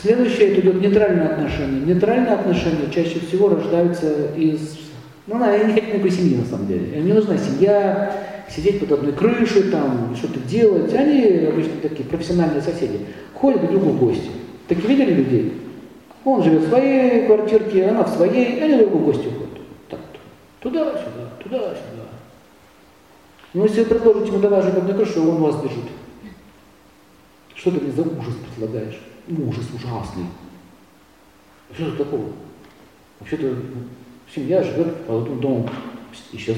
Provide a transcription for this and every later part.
Следующее это идет нейтральное отношение. Нейтральные отношения чаще всего рождаются из... Ну, она не хотят никакой семьи на самом деле. Им не нужна семья, сидеть под одной крышей, там, что-то делать. Они обычно такие профессиональные соседи. Ходят друг другу в гости. Такие видели людей? Он живет в своей квартирке, она в своей, они друг в гости ходят. Туда-сюда, туда-сюда. Но если вы предложите ему давай жить под одной крышей, он вас бежит. Что ты мне за ужас предлагаешь? ужас ужасный. Что тут такого? Вообще-то семья живет под одним домом. Исчез.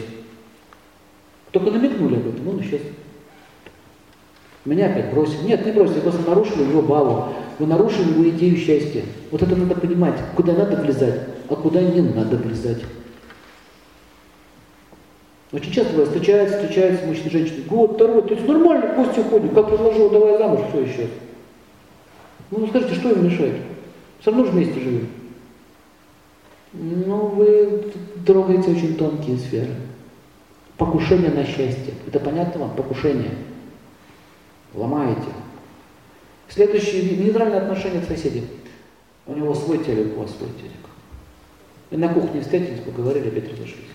Только намекнули об этом, он исчез. Меня опять бросили. Нет, не бросили, просто нарушили его балу. Вы нарушили его идею счастья. Вот это надо понимать, куда надо влезать, а куда не надо влезать. Очень часто бывает, встречается, встречается мужчина женщина. Год, второй, то есть нормально, в гости ходит, как предложил, давай замуж, все исчез. Ну, скажите, что им мешает? Все равно же вместе живем. Ну, вы трогаете очень тонкие сферы. Покушение на счастье. Это понятно вам? Покушение. Ломаете. Следующее, нейтральное отношение к соседям. У него свой телек, у вас свой телек. И на кухне встретились, поговорили, опять разошлись.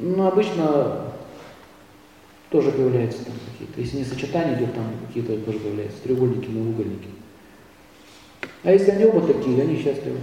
Ну, обычно тоже появляются там какие-то. Если не сочетание идет, там какие-то тоже появляются треугольники, многоугольники. А если они оба такие, они счастливы.